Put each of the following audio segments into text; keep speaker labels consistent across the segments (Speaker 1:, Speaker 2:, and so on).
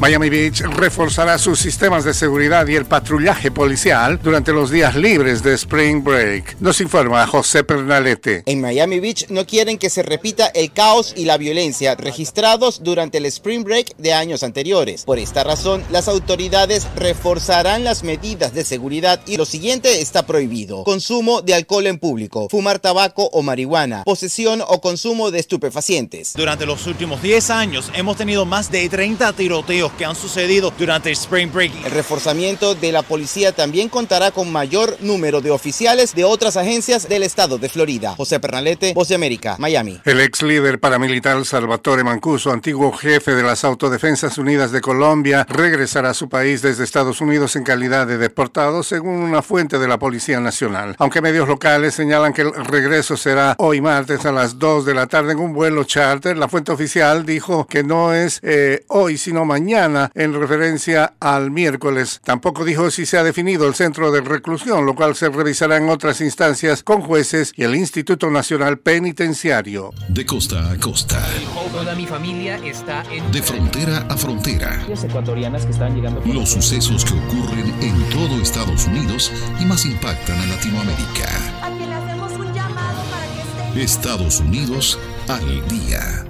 Speaker 1: Miami Beach reforzará sus sistemas de seguridad y el patrullaje policial durante los días libres de Spring Break. Nos informa José Pernalete.
Speaker 2: En Miami Beach no quieren que se repita el caos y la violencia registrados durante el Spring Break de años anteriores. Por esta razón, las autoridades reforzarán las medidas de seguridad y lo siguiente está prohibido. Consumo de alcohol en público, fumar tabaco o marihuana, posesión o consumo de estupefacientes.
Speaker 3: Durante los últimos 10 años hemos tenido más de 30 tiroteos que han sucedido durante el Spring Break.
Speaker 2: El reforzamiento de la policía también contará con mayor número de oficiales de otras agencias del estado de Florida. José Pernalete, Voz de América, Miami.
Speaker 1: El ex líder paramilitar Salvatore Mancuso, antiguo jefe de las Autodefensas Unidas de Colombia, regresará a su país desde Estados Unidos en calidad de deportado, según una fuente de la Policía Nacional. Aunque medios locales señalan que el regreso será hoy martes a las 2 de la tarde en un vuelo charter, la fuente oficial dijo que no es eh, hoy, sino mañana en referencia al miércoles. Tampoco dijo si se ha definido el centro de reclusión, lo cual se revisará en otras instancias con jueces y el Instituto Nacional Penitenciario.
Speaker 4: De costa a costa.
Speaker 5: Toda mi familia está en...
Speaker 4: De frontera a frontera. Los sucesos que ocurren en todo Estados Unidos y más impactan a Latinoamérica. Estados Unidos al día.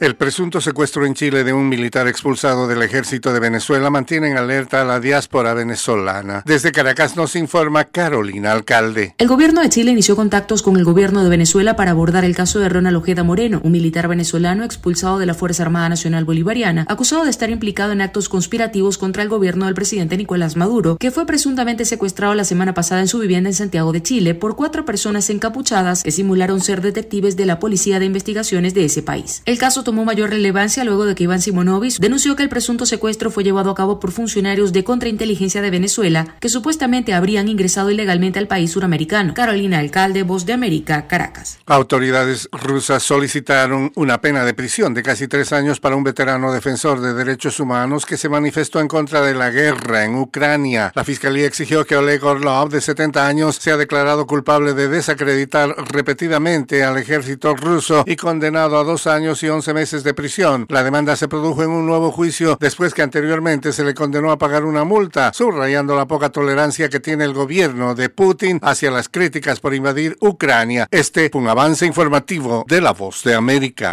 Speaker 1: El presunto secuestro en Chile de un militar expulsado del ejército de Venezuela mantiene en alerta a la diáspora venezolana. Desde Caracas nos informa Carolina Alcalde.
Speaker 6: El gobierno de Chile inició contactos con el gobierno de Venezuela para abordar el caso de Ronald Ojeda Moreno, un militar venezolano expulsado de la Fuerza Armada Nacional Bolivariana, acusado de estar implicado en actos conspirativos contra el gobierno del presidente Nicolás Maduro, que fue presuntamente secuestrado la semana pasada en su vivienda en Santiago de Chile por cuatro personas encapuchadas que simularon ser detectives de la Policía de Investigaciones de ese país. El caso tomó mayor relevancia luego de que Iván Simonovic denunció que el presunto secuestro fue llevado a cabo por funcionarios de contrainteligencia de Venezuela que supuestamente habrían ingresado ilegalmente al país suramericano. Carolina Alcalde, Voz de América, Caracas.
Speaker 1: Autoridades rusas solicitaron una pena de prisión de casi tres años para un veterano defensor de derechos humanos que se manifestó en contra de la guerra en Ucrania. La fiscalía exigió que Oleg Orlov, de 70 años, sea declarado culpable de desacreditar repetidamente al ejército ruso y condenado a dos años y once meses de prisión. La demanda se produjo en un nuevo juicio después que anteriormente se le condenó a pagar una multa, subrayando la poca tolerancia que tiene el gobierno de Putin hacia las críticas por invadir Ucrania. Este fue un avance informativo de La Voz de América.